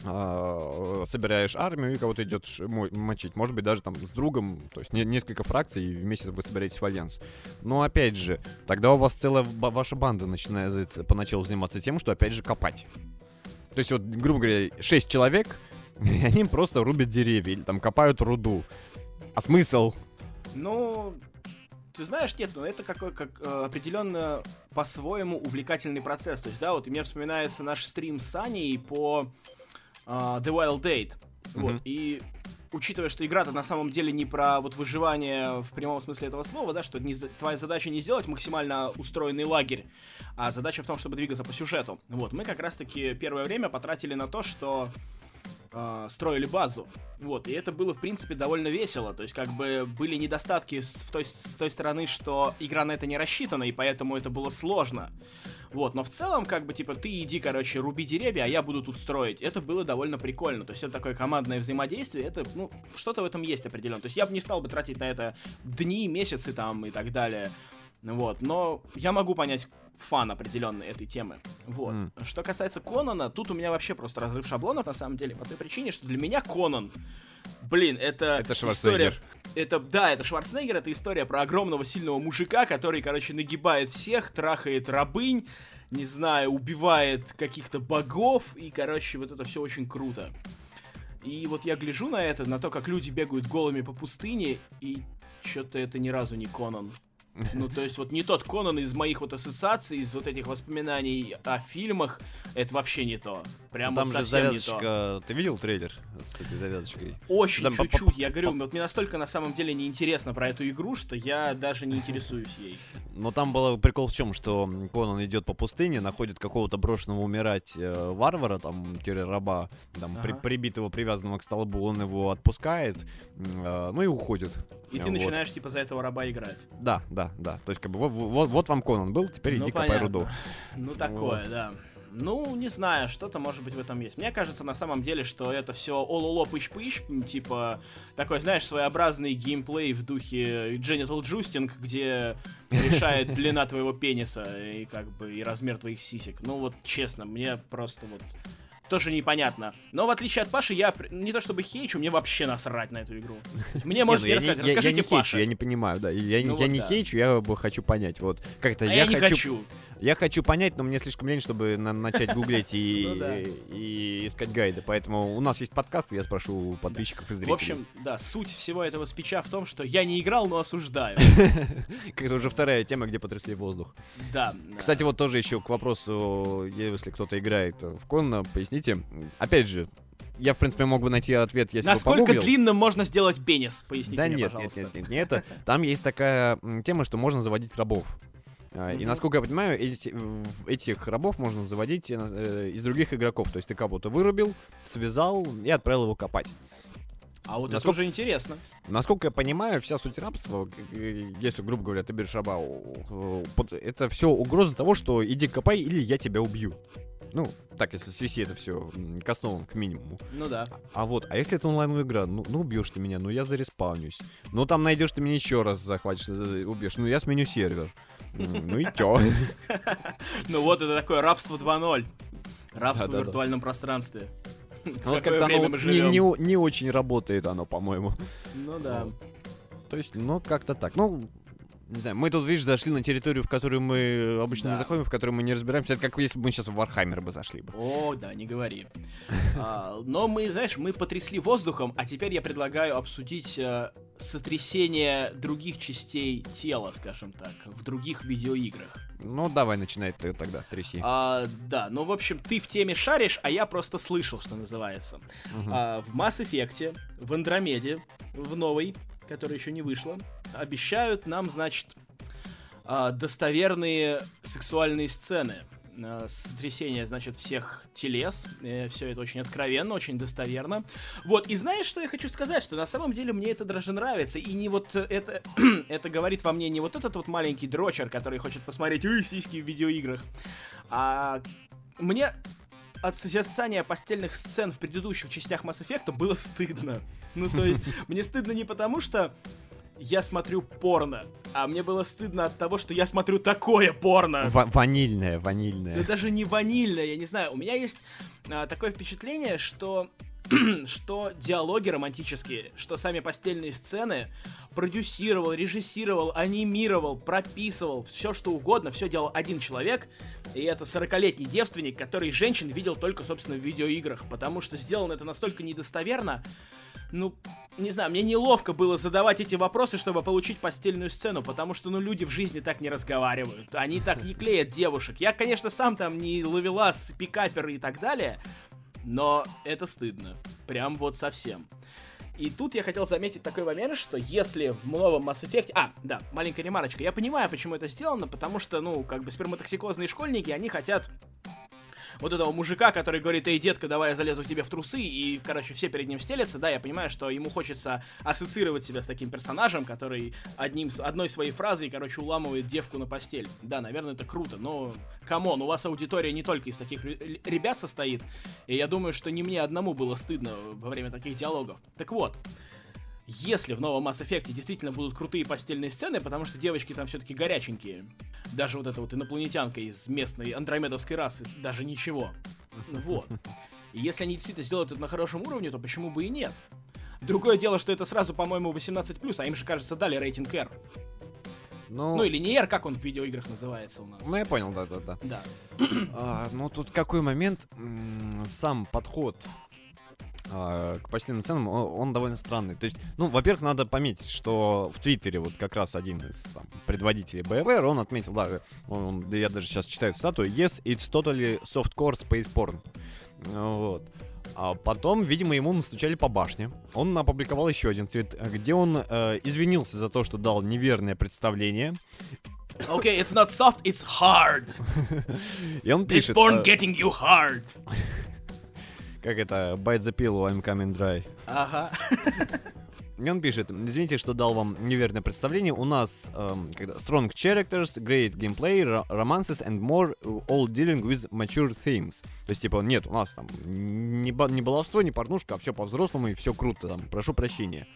собираешь армию и кого-то идешь мочить. Может быть, даже там с другом, то есть не, несколько фракций, и вместе вы собираетесь в альянс. Но опять же, тогда у вас целая ваша банда начинает поначалу заниматься тем, что опять же копать. То есть вот, грубо говоря, 6 человек, [LAUGHS] и они просто рубят деревья или там копают руду. А смысл? Ну, ты знаешь, нет, ну это какой, как э, определенно по-своему увлекательный процесс. То есть, да, вот меня вспоминается наш стрим с Саней по The Wild Date. Mm-hmm. Вот, и учитывая, что игра-то на самом деле не про вот выживание в прямом смысле этого слова, да, что не, твоя задача не сделать максимально устроенный лагерь, а задача в том, чтобы двигаться по сюжету. Вот, мы как раз-таки первое время потратили на то, что э, строили базу. Вот, и это было, в принципе, довольно весело. То есть, как бы, были недостатки в той, с той стороны, что игра на это не рассчитана, и поэтому это было сложно. Вот, но в целом, как бы, типа, ты иди, короче, руби деревья, а я буду тут строить. Это было довольно прикольно. То есть, это такое командное взаимодействие, это, ну, что-то в этом есть определенно. То есть, я бы не стал бы тратить на это дни, месяцы там и так далее. Вот, но я могу понять фан определенный этой темы. Вот. Mm. Что касается Конана, тут у меня вообще просто разрыв шаблонов, на самом деле, по той причине, что для меня Конан, блин, это, это история... Это, да, это Шварценеггер, это история про огромного сильного мужика, который, короче, нагибает всех, трахает рабынь, не знаю, убивает каких-то богов, и, короче, вот это все очень круто. И вот я гляжу на это, на то, как люди бегают голыми по пустыне, и что-то это ни разу не Конан. Ну, то есть, вот не тот Конан из моих вот ассоциаций, из вот этих воспоминаний о фильмах, это вообще не то. Прям ну, там же завязочка. Ты видел трейлер с этой завязочкой? Очень там чуть-чуть. Я говорю, вот мне настолько на самом деле неинтересно про эту игру, что я даже не интересуюсь ей. [LAUGHS] Но там был прикол в чем, что Конан идет по пустыне, находит какого-то брошенного умирать э, варвара, там, раба, там, ага. при, прибитого, привязанного к столбу, он его отпускает, э, ну и уходит. И ты вот. начинаешь, типа, за этого раба играть. Да, да, да. То есть, как бы, вот, вот, вот вам Конан был, теперь ну, иди понятно. копай руду. Ну, такое, вот. да. Ну, не знаю, что-то может быть в этом есть. Мне кажется, на самом деле, что это все ололо пыщ-пыщ, типа такой, знаешь, своеобразный геймплей в духе Genital Justing, где решает [LAUGHS] длина твоего пениса и как бы и размер твоих сисек. Ну вот, честно, мне просто вот тоже непонятно. Но в отличие от Паши, я не то чтобы хейчу, мне вообще насрать на эту игру. [LAUGHS] Мне можно ну рассказать, расскажите Паша. Я не понимаю, да. Я ну не хейчу, я бы хочу понять. Вот как-то а я не хочу. Я хочу понять, но мне слишком лень, чтобы начать [LAUGHS] гуглить и, ну и искать гайды. Поэтому у нас есть подкаст, и я спрошу подписчиков и зрителей. В общем, да, суть всего этого спича в том, что я не играл, но осуждаю. [LAUGHS] Как-то уже вторая тема, где потрясли воздух. Да. Кстати, вот тоже еще к вопросу, если кто-то играет в Конно, поясните. Опять же, я, в принципе, мог бы найти ответ, если Насколько бы длинным можно сделать пенис? Поясните да мне, нет, пожалуйста. нет, нет, нет, нет, это, там есть такая тема, что можно заводить рабов. Mm-hmm. И насколько я понимаю, эти, этих рабов можно заводить э, из других игроков. То есть ты кого-то вырубил, связал и отправил его копать. А вот насколько, это уже интересно. Насколько я понимаю, вся суть рабства, если, грубо говоря, ты берешь раба, это все угроза того, что иди копай или я тебя убью. Ну, так, если свести это все к основам, к минимуму. Ну да. А, вот, а если это онлайновая игра, ну, ну убьешь ты меня, ну я зареспаунюсь. Ну там найдешь ты меня еще раз захватишь, убьешь, ну я сменю сервер. Ну и чё? [LAUGHS] Ну вот, это такое рабство 2.0. Рабство в виртуальном пространстве. [LAUGHS] Ну, как-то оно не очень работает оно, по-моему. Ну да. То есть, ну, как-то так. Ну, Не знаю, мы тут, видишь, зашли на территорию, в которую мы обычно Да. не заходим, в которую мы не разбираемся. Это как если бы мы сейчас в Warhammer бы зашли бы. О, да, не говори. А, но мы, знаешь, мы потрясли воздухом, а теперь я предлагаю обсудить э, сотрясение других частей тела, скажем так, в других видеоиграх. Ну, давай, начинай ты тогда, тряси. А, да, ну, в общем, ты в теме шаришь, а я просто слышал, что называется. Мгм. А, в Mass Effect, в Андромеде, в новой, которая еще не вышла, обещают нам, значит, а, достоверные сексуальные сцены. а, Сотрясение, значит, всех телес. все это очень откровенно, очень достоверно. Вот, и знаешь, что я хочу сказать? Что на самом деле мне это даже нравится. И не вот это... [CLEARS THROAT] это говорит во мне не вот этот вот маленький дрочер, который хочет посмотреть «Ой, сиськи в видеоиграх», а мне от созерцания постельных сцен в предыдущих частях Mass Effect было стыдно. Ну, то есть, [LAUGHS] мне стыдно не потому, что я смотрю порно, а мне было стыдно от того, что я смотрю такое порно. Ва- ванильная, Да ванильная. даже не ванильное, я не знаю. У меня есть а, такое впечатление, что [CLEARS THROAT] что диалоги романтические, что сами постельные сцены продюсировал, режиссировал, анимировал, прописывал, все что угодно, все делал один человек, и это 40-летний девственник, который женщин видел только, собственно, в видеоиграх, потому что сделано это настолько недостоверно, ну, не знаю, мне неловко было задавать эти вопросы, чтобы получить постельную сцену, потому что, ну, люди в жизни так не разговаривают, они так не клеят девушек. Я, конечно, сам там не ловелас, пикапер и так далее, но это стыдно. Прям вот совсем. И тут я хотел заметить такой момент, что если в новом Mass Effect... А, да, маленькая ремарочка. Я понимаю, почему это сделано, потому что, ну, как бы сперматоксикозные школьники, они хотят вот этого мужика, который говорит, эй, детка, давай я залезу к тебе в трусы, и, короче, все перед ним стелятся, да, я понимаю, что ему хочется ассоциировать себя с таким персонажем, который одним, одной своей фразой, короче, уламывает девку на постель. Да, наверное, это круто, но, come on, у вас аудитория не только из таких ре- ребят состоит, и я думаю, что не мне одному было стыдно во время таких диалогов. Так вот, если в новом Mass Effect действительно будут крутые постельные сцены, потому что девочки там все-таки горяченькие, даже вот эта вот инопланетянка из местной андромедовской расы, даже ничего. Вот. И если они действительно сделают это на хорошем уровне, то почему бы и нет? Другое дело, что это сразу, по-моему, 18+, а им же, кажется, дали рейтинг R. Ну, Ну или не R, как он в видеоиграх называется у нас. ну, я понял, да-да-да. Да. А, ну, тут какой момент, сам подход а, к постельным ценам, он, довольно странный. То есть, ну, во-первых, надо пометить, что в Твиттере вот как раз один из там, предводителей БФР, он отметил, да, он, я даже сейчас читаю цитату, «Yes, it's totally softcore space porn». Вот. А потом, видимо, ему настучали по башне. Он опубликовал еще один твит, где он э, извинился за то, что дал неверное представление. Okay, it's not soft, it's hard. [LAUGHS] И он This пишет... porn э, getting you hard. [LAUGHS] как это, bite the pillow, I'm coming dry. Ага. [LAUGHS] И он пишет, извините, что дал вам неверное представление. У нас эм, strong characters, great gameplay, ro- romances and more, all dealing with mature themes. То есть, типа, нет, у нас там не, не баловство, не порнушка, а все по-взрослому и все круто, там, прошу прощения.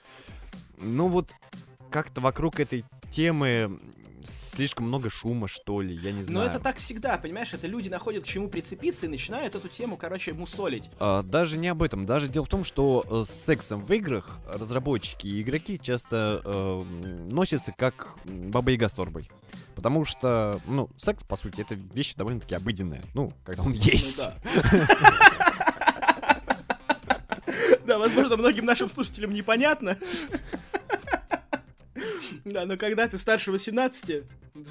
Ну вот, как-то вокруг этой темы слишком много шума, что ли, я не Но знаю. это так всегда, понимаешь? Это люди находят к чему прицепиться и начинают эту тему, короче, мусолить. А, даже не об этом. Даже дело в том, что э, с сексом в играх разработчики и игроки часто э, носятся как баба яга с торбой. Потому что, ну, секс, по сути, это вещь довольно-таки обыденная. Ну, когда он есть. Ну да. [LAUGHS] Да, возможно, многим нашим слушателям непонятно. Да, но когда ты старше 18,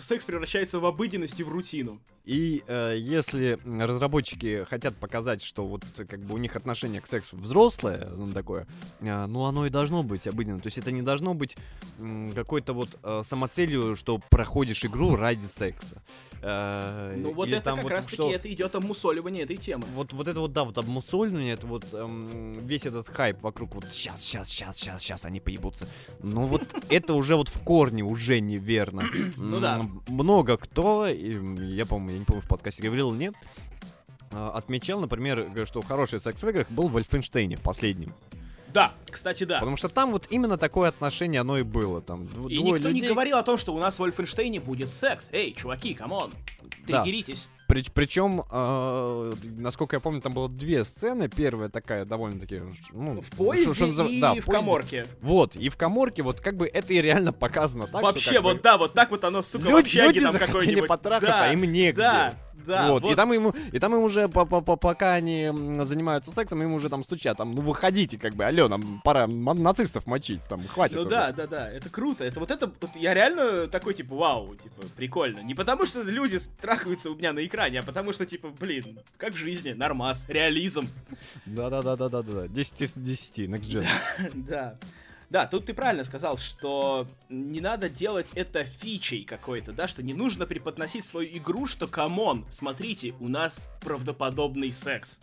секс превращается в обыденность и в рутину. И э, если разработчики хотят показать, что вот э, как бы у них отношение к сексу взрослое, ну такое, э, ну оно и должно быть обыденно. То есть это не должно быть м, какой-то вот э, самоцелью, что проходишь игру ради секса. Э, Ну вот это там как вот раз таки что- это идет обмусоливание этой темы. Вот, вот это вот, да, вот обмусоливание, это вот эм, весь этот хайп вокруг, вот сейчас, сейчас, сейчас, сейчас, сейчас они поебутся. Ну вот это уже вот в корне уже неверно. [CLEARS THROAT] Ну да. Много кто, я помню, я не помню, в подкасте говорил нет, а, отмечал, например, г- что хороший секс в играх был в Вольфенштейне, в последнем. Да, кстати, да. Потому что там вот именно такое отношение оно и было. Там И никто не людей- говорил о том, что у нас в Вольфенштейне будет секс. Эй, чуваки, come on, Да. При, причем, э, насколько я помню, там было две сцены. Первая такая довольно-таки... Ну, в поезде что, что и да, в, в коморке. Вот, и в коморке, вот как бы это и реально показано так, Вообще, что, вот бы, да, вот так вот оно, сука, люди, в общаге люди там какой-нибудь. потрахаться, да, а им негде. Да, да, вот. вот. И там ему, и там им уже по -по -по пока они занимаются сексом, им уже там стучат, там, ну выходите, как бы, алло, нам пора нацистов мочить, там, хватит. Ну уже. да, да, да, это круто, это вот это, вот я реально такой, типа, вау, типа, прикольно. Не потому что люди трахаются у меня на экране, а потому что, типа, блин, как в жизни, нормас, реализм. Да-да-да-да-да-да, 10 из 10, next gen. [LAUGHS] Да. Да, тут ты правильно сказал, что не надо делать это фичей какой-то, да, что не нужно преподносить свою игру, что, come on, смотрите, у нас правдоподобный секс.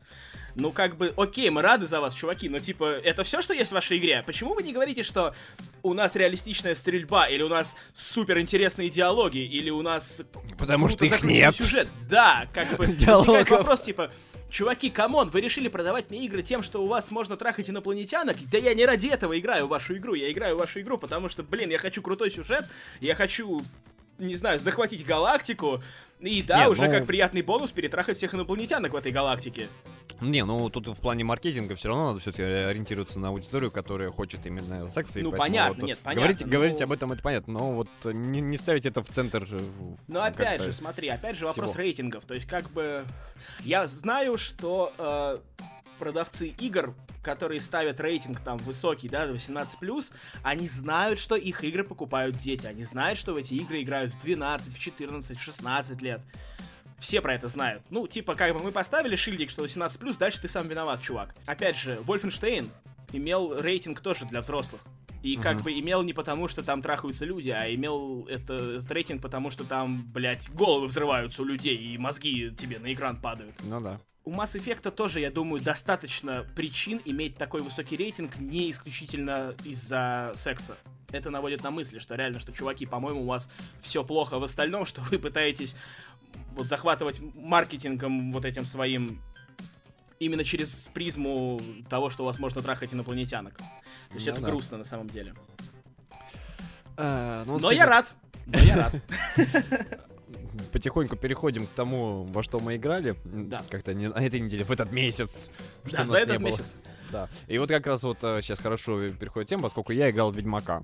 Ну, как бы, окей, мы рады за вас, чуваки, но, типа, это все, что есть в вашей игре? Почему вы не говорите, что у нас реалистичная стрельба, или у нас супер интересные диалоги, или у нас... Потому что их нет. Сюжет? Да, как бы, [LAUGHS] возникает вопрос, типа, Чуваки, come on, вы решили продавать мне игры тем, что у вас можно трахать инопланетянок? Да я не ради этого играю в вашу игру. Я играю в вашу игру, потому что, блин, я хочу крутой сюжет, я хочу, не знаю, захватить галактику, и да, Нет, уже ну... как приятный бонус перетрахать всех инопланетянок в этой галактике. Не, ну тут в плане маркетинга все равно надо все-таки ориентироваться на аудиторию, которая хочет именно секса. Ну понятно, вот, нет, понятно. Говорить, но... говорить об этом это понятно, но вот не, не ставить это в центр. Ну опять же, смотри, опять же вопрос всего. рейтингов. То есть как бы я знаю, что э, продавцы игр, которые ставят рейтинг там высокий, да, 18+, они знают, что их игры покупают дети, они знают, что в эти игры играют в 12, в 14, в 16 лет. Все про это знают. Ну, типа, как бы мы поставили шильдик, что 18+, дальше ты сам виноват, чувак. Опять же, Wolfenstein имел рейтинг тоже для взрослых. И как бы имел не потому, что там трахаются люди, а имел это, этот рейтинг потому, что там, блядь, головы взрываются у людей, и мозги тебе на экран падают. Ну да у Mass Effect тоже, я думаю, достаточно причин иметь такой высокий рейтинг не исключительно из-за секса. Это наводит на мысли, что реально, что, чуваки, по-моему, у вас все плохо в остальном, [LAUGHS] что вы пытаетесь вот захватывать маркетингом вот этим своим именно через призму того, что у вас можно трахать инопланетянок. То есть ну, это да. грустно на самом деле. А, ну, [LAUGHS] Но я рад. Но я рад. Потихоньку переходим к тому, во что мы играли. Да. Как-то не на этой неделе, в этот месяц. Да, за этот месяц. Да. И вот как раз вот сейчас э, хорошо переходит тема, поскольку я играл в Ведьмака.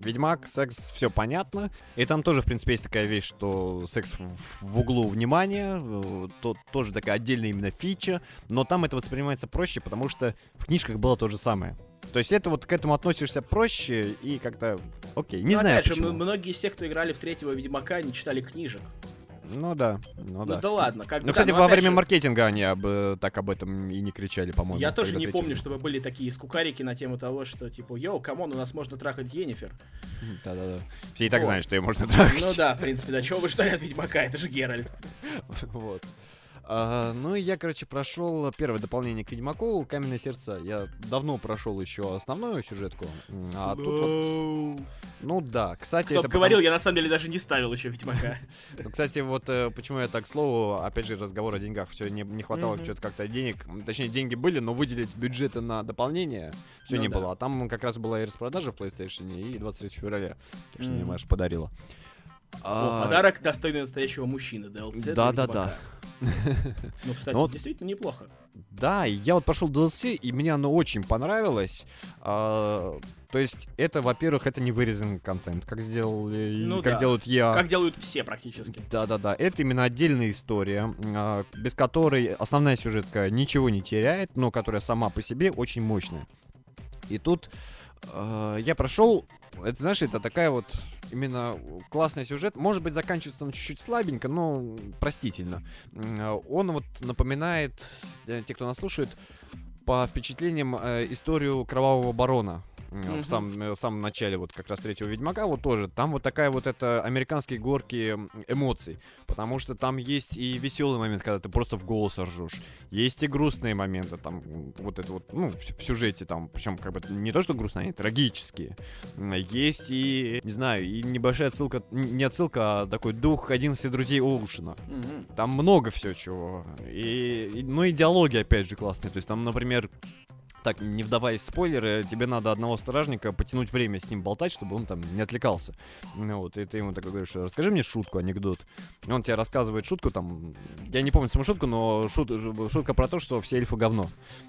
Ведьмак, секс, все понятно. И там тоже, в принципе, есть такая вещь, что секс в, в углу внимания, э, то, тоже такая отдельная именно фича, но там это воспринимается проще, потому что в книжках было то же самое. То есть это вот к этому относишься проще и как-то окей. Не Но знаю. Опять почему. же, многие из тех, кто играли в третьего Ведьмака, не читали книжек. Ну да, ну, ну да. Ну да ладно. Как ну, кстати, да, во время же... маркетинга они об, э, так об этом и не кричали, по-моему. Я тоже не помню, чтобы были такие кукареки на тему того, что типа, yo, come on, у нас можно трахать Енифер. Да-да-да. Все и так вот. знают, что ее можно трахать. Ну да, в принципе, да. Чего вы ждали от Ведьмака? Это же Геральт. [LAUGHS] Вот. А, ну и я, короче, прошел первое дополнение к Ведьмаку, Каменное сердце. Я давно прошел еще основную сюжетку. А тут вот... Ну да, кстати... Кто это говорил, потому... я на самом деле даже не ставил еще Ведьмака. [LAUGHS] Ну, кстати, вот э, почему я так слову, опять же, разговор о деньгах. Все, не, не хватало что-то как-то денег. Точнее, деньги были, но выделить бюджеты на дополнение все ну не было. А там как раз была и распродажа в PlayStation, и 23 февраля. Так что мне Маша подарила. А... Подарок достойный настоящего мужчины, DLC. Да, да, да. Ну, кстати, ну, действительно неплохо. Да, я вот прошел DLC, и мне оно очень понравилось. А, то есть, это, во-первых, это не вырезанный контент, как сделали, ну, как да. делают я. Как делают все практически. Да-да-да, это именно отдельная история, а, без которой основная сюжетка ничего не теряет, но которая сама по себе очень мощная. И тут а, я прошел, это, знаешь, это такая вот именно классный сюжет. Может быть, заканчивается он чуть-чуть слабенько, но простительно. Он вот напоминает, те, кто нас слушает, по впечатлениям э, историю Кровавого Барона mm-hmm. в, самом, э, в самом начале вот как раз третьего Ведьмака, вот тоже, там вот такая вот это американские горки эмоций, потому что там есть и веселый момент, когда ты просто в голос ржешь, есть и грустные моменты, там вот это вот, ну, в, в сюжете там, причем как бы не то, что грустные, они трагические, есть и, не знаю, и небольшая отсылка, не отсылка, а такой дух 11 друзей Оушена, mm-hmm. там много всего чего, и, и, ну и диалоги опять же классные, то есть там, например, так, не вдаваясь в спойлеры, тебе надо одного стражника потянуть время с ним болтать, чтобы он там не отвлекался. Ну, вот, и ты ему такой говоришь, расскажи мне шутку, анекдот. И он тебе рассказывает шутку, там, я не помню саму шутку, но шут, шутка про то, что все эльфы говно.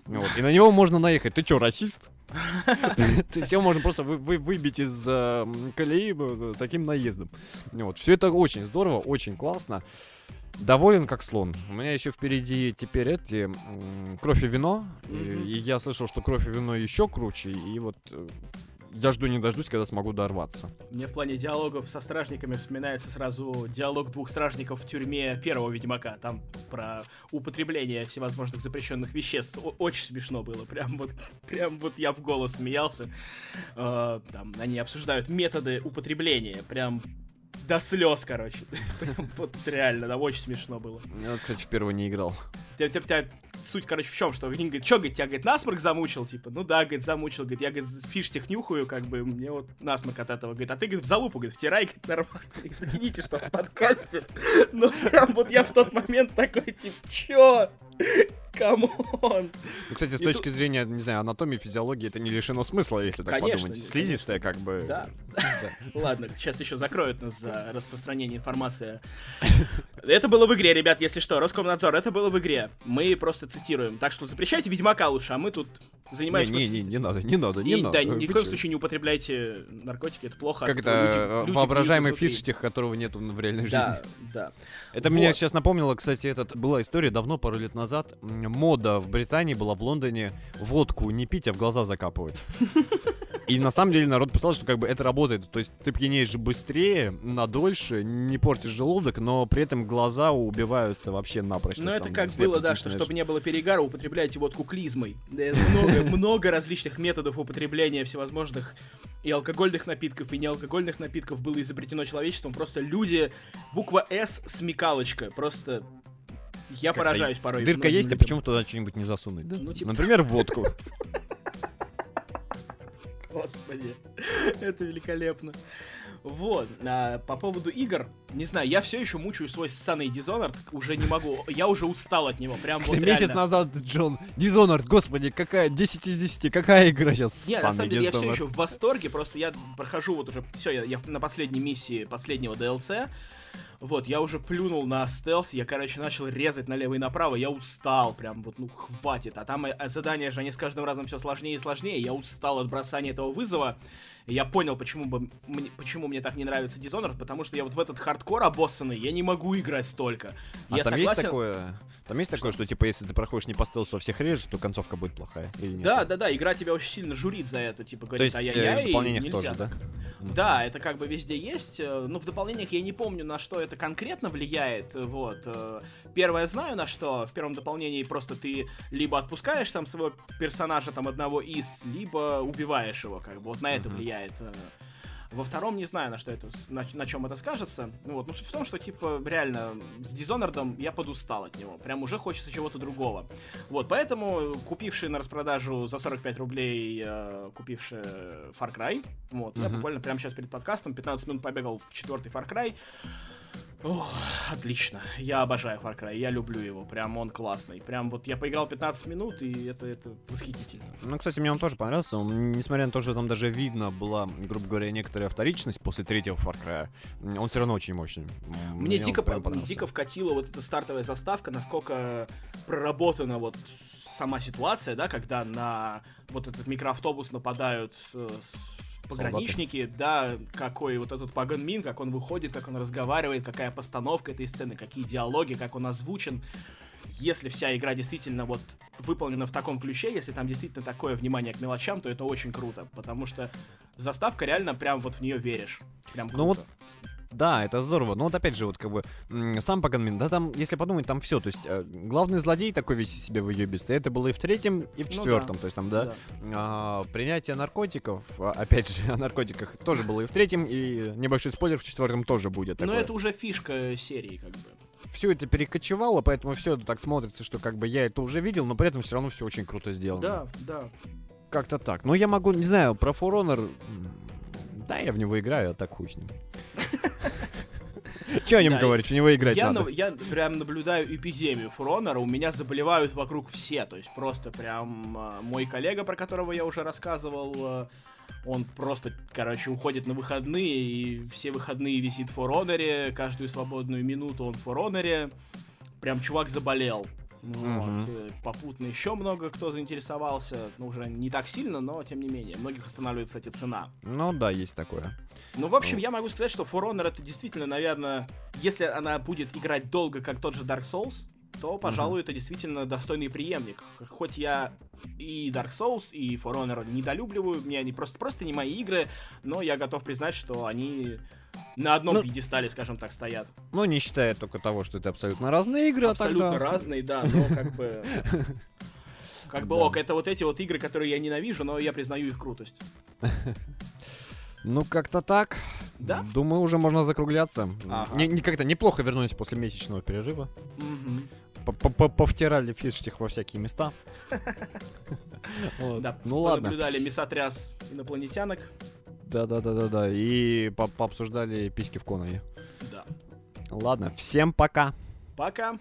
Вот, и на него можно наехать. Ты чё, расист? [LAUGHS] То есть его можно просто выбить из э, колеи э, таким наездом. Вот, все это очень здорово, очень классно доволен как слон. У меня еще впереди теперь эти кровь и вино. Mm-hmm. И, и я слышал, что кровь и вино еще круче. И вот э, я жду не дождусь, когда смогу дорваться. Мне в плане диалогов со стражниками вспоминается сразу диалог двух стражников в тюрьме первого Ведьмака. Там про употребление всевозможных запрещенных веществ. О- очень смешно было. Прям вот, прям вот я в голос смеялся. Э- там они обсуждают методы употребления. Прям до слез, короче. [LAUGHS] Вот реально, да, очень смешно было. Я, кстати, в первого не играл. Суть, короче, в чем, что один говорит, что, говорит, тебя, говорит, насморк замучил, типа, ну да, говорит, замучил, говорит, я, говорит, фиштих нюхаю, как бы, мне вот насморк от этого, говорит, а ты, говорит, в залупу, говорит, втирай, говорит, нормально, [LAUGHS] извините, что в подкасте, ну, прям вот я в тот момент такой, типа, чё? Come on! Ну, кстати, с точки зрения, не знаю, анатомии, физиологии, это не лишено смысла, если так конечно, подумать. Слизистая, как бы. Да. [LAUGHS] Ладно, сейчас еще закроют нас за распространение информации. Это было в игре, ребят, если что. Роскомнадзор, это было в игре. Мы просто цитируем. Так что запрещайте Ведьмака лучше, а мы тут занимаемся... Не, не, не, надо, не надо, не и, надо. Да, ни в коем случае не употребляйте наркотики, это плохо. Как это воображаемый фисштех, которого нету в реальной жизни. Да, да. Это мне сейчас напомнило, кстати, этот была история давно, пару лет назад. Мода в Британии была в Лондоне водку не пить, а в глаза закапывать. И на самом деле народ писал, что как бы это работает. То есть ты пьянеешь быстрее, на дольше, не портишь желудок, но при этом глаза убиваются вообще напрочь. Ну это как было, да, что чтобы не было перегара, употребляйте водку клизмой. Много, много различных методов употребления всевозможных и алкогольных напитков, и неалкогольных напитков было изобретено человечеством. Просто люди, буква «С» смекалочка, просто я как поражаюсь порой. Дырка есть, людям. а почему туда что-нибудь не засунуть? Да? Ну, типа... Например, водку. [LAUGHS] Господи, это великолепно. Вот, а, по поводу игр, не знаю, я все еще мучаю свой ссаный Dishonored, уже не могу, я уже устал от него, прям вот Месяц реально. назад, Джон, Dishonored, господи, какая, 10 из 10, какая игра сейчас Нет, на самом деле, Dishonored. я все еще в восторге, просто я прохожу вот уже, все, я, я на последней миссии последнего DLC, вот, я уже плюнул на стелс, я, короче, начал резать налево и направо, я устал, прям вот, ну, хватит. А там э, задания же, они с каждым разом все сложнее и сложнее, я устал от бросания этого вызова. Я понял, почему, бы, мне, почему мне так не нравится Dishonored, потому что я вот в этот хардкор обоссанный, я не могу играть столько. А я там согласен... есть такое, там есть такое, что типа если ты проходишь не по стелсу, а всех режешь, то концовка будет плохая? Или нет? Да, да, да, игра тебя очень сильно журит за это, типа говорит, то есть, ай-яй-яй, э, и нельзя. Тоже, да? Да, это как бы везде есть. Э, ну, в дополнениях я не помню, на что это конкретно влияет. Вот. Э, первое знаю, на что. В первом дополнении просто ты либо отпускаешь там своего персонажа, там, одного из, либо убиваешь его, как бы. Вот на это влияет во втором не знаю, на что это, на, на чем это скажется. Ну вот, но суть в том, что, типа, реально, с Dishonored я подустал от него. Прям уже хочется чего-то другого. Вот, поэтому, купивший на распродажу за 45 рублей, э, купивший Far Cry, вот, mm-hmm. я буквально прямо сейчас перед подкастом 15 минут побегал в четвертый Far Cry, о, отлично. Я обожаю Far Cry, я люблю его. Прям он классный. Прям вот я поиграл 15 минут, и это, это восхитительно. Ну, кстати, мне он тоже понравился. Он, несмотря на то, что там даже видно была, грубо говоря, некоторая вторичность после третьего Far Cry, он все равно очень мощный. Мне, мне дико, дико вкатила вот эта стартовая заставка, насколько проработана вот сама ситуация, да, когда на вот этот микроавтобус нападают э, пограничники, Солдаты. да, какой вот этот Паган Мин, как он выходит, как он разговаривает, какая постановка этой сцены, какие диалоги, как он озвучен. Если вся игра действительно вот выполнена в таком ключе, если там действительно такое внимание к мелочам, то это очень круто, потому что заставка реально прям вот в нее веришь. Прям круто. Ну вот да, это здорово. Но вот опять же, вот как бы сам Паганмин, да, там, если подумать, там все. То есть э, главный злодей такой весь себе выебистый. Это было и в третьем, и в четвертом. Ну, да. То есть там, да. да. А, принятие наркотиков, а, опять же, [LAUGHS] о наркотиках тоже было и в третьем, и небольшой спойлер в четвертом тоже будет. Но это уже фишка серии, как бы все это перекочевало, поэтому все это так смотрится, что как бы я это уже видел, но при этом все равно все очень круто сделано. Да, да. Как-то так. Но я могу, не знаю, про For Honor... Да, я в него играю, а так хуй с ним. Че о нем Да, говорить? В него играть Я, надо. я прям наблюдаю эпидемию Фронера, у меня заболевают вокруг все, то есть просто прям а, мой коллега, про которого я уже рассказывал, а, он просто, короче, уходит на выходные, и все выходные висит в Форонере, каждую свободную минуту он в Форонере, прям чувак заболел. Вот. Э, Попутно еще много кто заинтересовался, ну, уже не так сильно, но тем не менее. Многих останавливает, кстати, цена. Ну да, есть такое. Ну, в общем, я могу сказать, что For Honor это действительно, наверное, если она будет играть долго, как тот же Dark Souls, то, пожалуй, это действительно достойный преемник. Хоть я и Dark Souls, и For Honor недолюбливаю, мне они просто, просто не мои игры, но я готов признать, что они на одном Ну, пьедестале, скажем так, стоят. Ну, не считая только того, что это абсолютно разные игры, Абсолютно а тогда... разные, да, но [LAUGHS] как бы... Как бы, ок, это вот эти вот игры, которые я ненавижу, но я признаю их крутость. [LAUGHS] Ну, как-то так. Да? Думаю, уже можно закругляться. Ага. Не, не как-то неплохо вернулись после месячного перерыва. П- Повтирали фишечек во всякие места. [LAUGHS] Да, Ну ладно. наблюдали мясотряс инопланетянок. Да-да-да-да-да. И по- пообсуждали письки в Конове. Да. Ладно, всем пока. Пока.